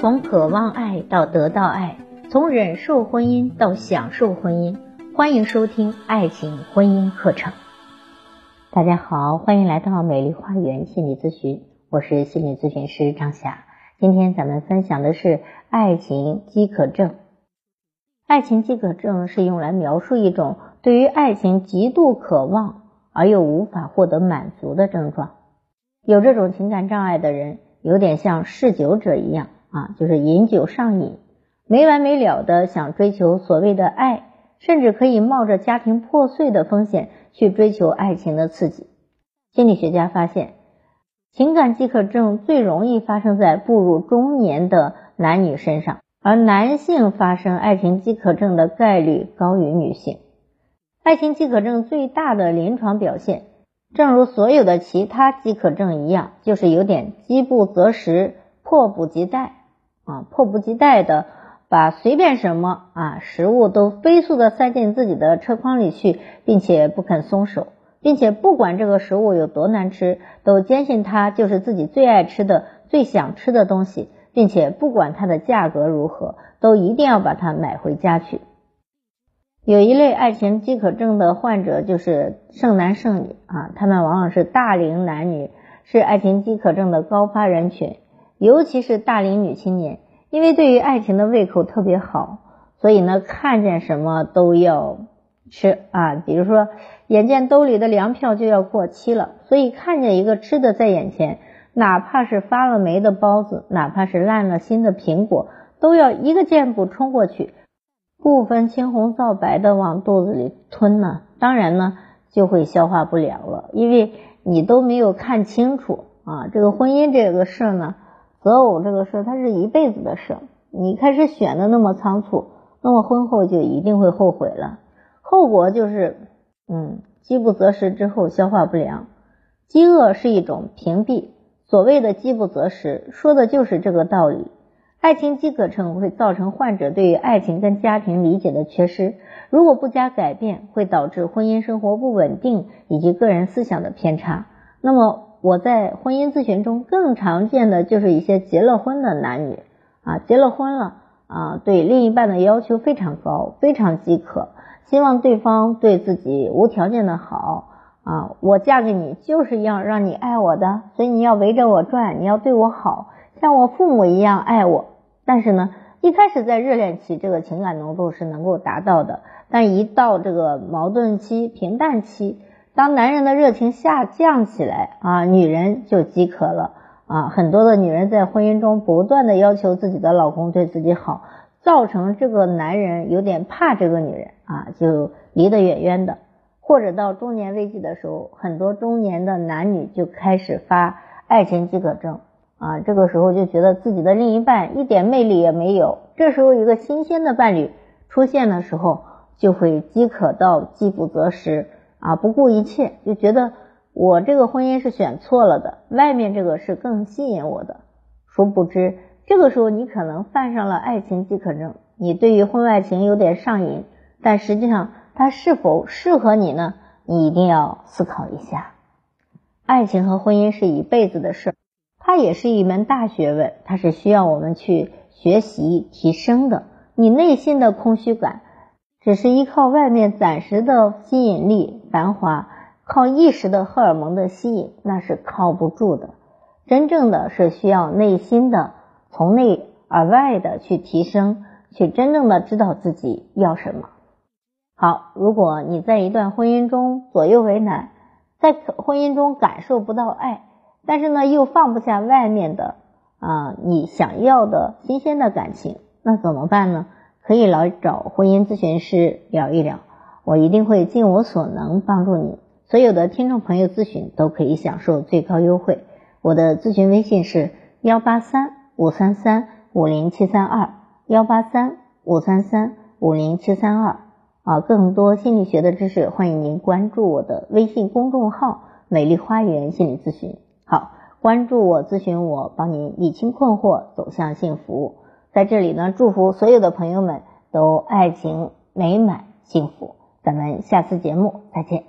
从渴望爱到得到爱，从忍受婚姻到享受婚姻，欢迎收听爱情婚姻课程。大家好，欢迎来到美丽花园心理咨询，我是心理咨询师张霞。今天咱们分享的是爱情饥渴症。爱情饥渴症是用来描述一种对于爱情极度渴望而又无法获得满足的症状。有这种情感障碍的人，有点像嗜酒者一样啊，就是饮酒上瘾，没完没了的想追求所谓的爱，甚至可以冒着家庭破碎的风险去追求爱情的刺激。心理学家发现，情感饥渴症最容易发生在步入中年的男女身上。而男性发生爱情饥渴症的概率高于女性。爱情饥渴症最大的临床表现，正如所有的其他饥渴症一样，就是有点饥不择食、迫不及待啊，迫不及待的把随便什么啊食物都飞速的塞进自己的车筐里去，并且不肯松手，并且不管这个食物有多难吃，都坚信它就是自己最爱吃的、最想吃的东西。并且不管它的价格如何，都一定要把它买回家去。有一类爱情饥渴症的患者就是剩男剩女啊，他们往往是大龄男女，是爱情饥渴症的高发人群，尤其是大龄女青年，因为对于爱情的胃口特别好，所以呢，看见什么都要吃啊，比如说眼见兜里的粮票就要过期了，所以看见一个吃的在眼前。哪怕是发了霉的包子，哪怕是烂了心的苹果，都要一个箭步冲过去，不分青红皂白的往肚子里吞呢。当然呢，就会消化不了了，因为你都没有看清楚啊。这个婚姻这个事儿呢，择偶这个事，它是一辈子的事。你开始选的那么仓促，那么婚后就一定会后悔了。后果就是，嗯，饥不择食之后消化不良。饥饿是一种屏蔽。所谓的饥不择食，说的就是这个道理。爱情饥渴症会造成患者对于爱情跟家庭理解的缺失，如果不加改变，会导致婚姻生活不稳定以及个人思想的偏差。那么我在婚姻咨询中更常见的就是一些结了婚的男女啊，结了婚了啊，对另一半的要求非常高，非常饥渴，希望对方对自己无条件的好。啊，我嫁给你就是要让你爱我的，所以你要围着我转，你要对我好，像我父母一样爱我。但是呢，一开始在热恋期，这个情感浓度是能够达到的，但一到这个矛盾期、平淡期，当男人的热情下降起来啊，女人就饥渴了啊。很多的女人在婚姻中不断的要求自己的老公对自己好，造成这个男人有点怕这个女人啊，就离得远远的。或者到中年危机的时候，很多中年的男女就开始发爱情饥渴症啊，这个时候就觉得自己的另一半一点魅力也没有。这时候一个新鲜的伴侣出现的时候，就会饥渴到饥不择食啊，不顾一切，就觉得我这个婚姻是选错了的，外面这个是更吸引我的。殊不知，这个时候你可能犯上了爱情饥渴症，你对于婚外情有点上瘾，但实际上。它是否适合你呢？你一定要思考一下。爱情和婚姻是一辈子的事，它也是一门大学问，它是需要我们去学习提升的。你内心的空虚感，只是依靠外面暂时的吸引力、繁华，靠一时的荷尔蒙的吸引，那是靠不住的。真正的是需要内心的从内而外的去提升，去真正的知道自己要什么。好，如果你在一段婚姻中左右为难，在婚姻中感受不到爱，但是呢又放不下外面的啊你想要的新鲜的感情，那怎么办呢？可以来找婚姻咨询师聊一聊，我一定会尽我所能帮助你。所有的听众朋友咨询都可以享受最高优惠，我的咨询微信是幺八三五三三五零七三二幺八三五三三五零七三二。啊，更多心理学的知识，欢迎您关注我的微信公众号“美丽花园心理咨询”。好，关注我，咨询我，帮您理清困惑，走向幸福。在这里呢，祝福所有的朋友们都爱情美满幸福。咱们下次节目再见。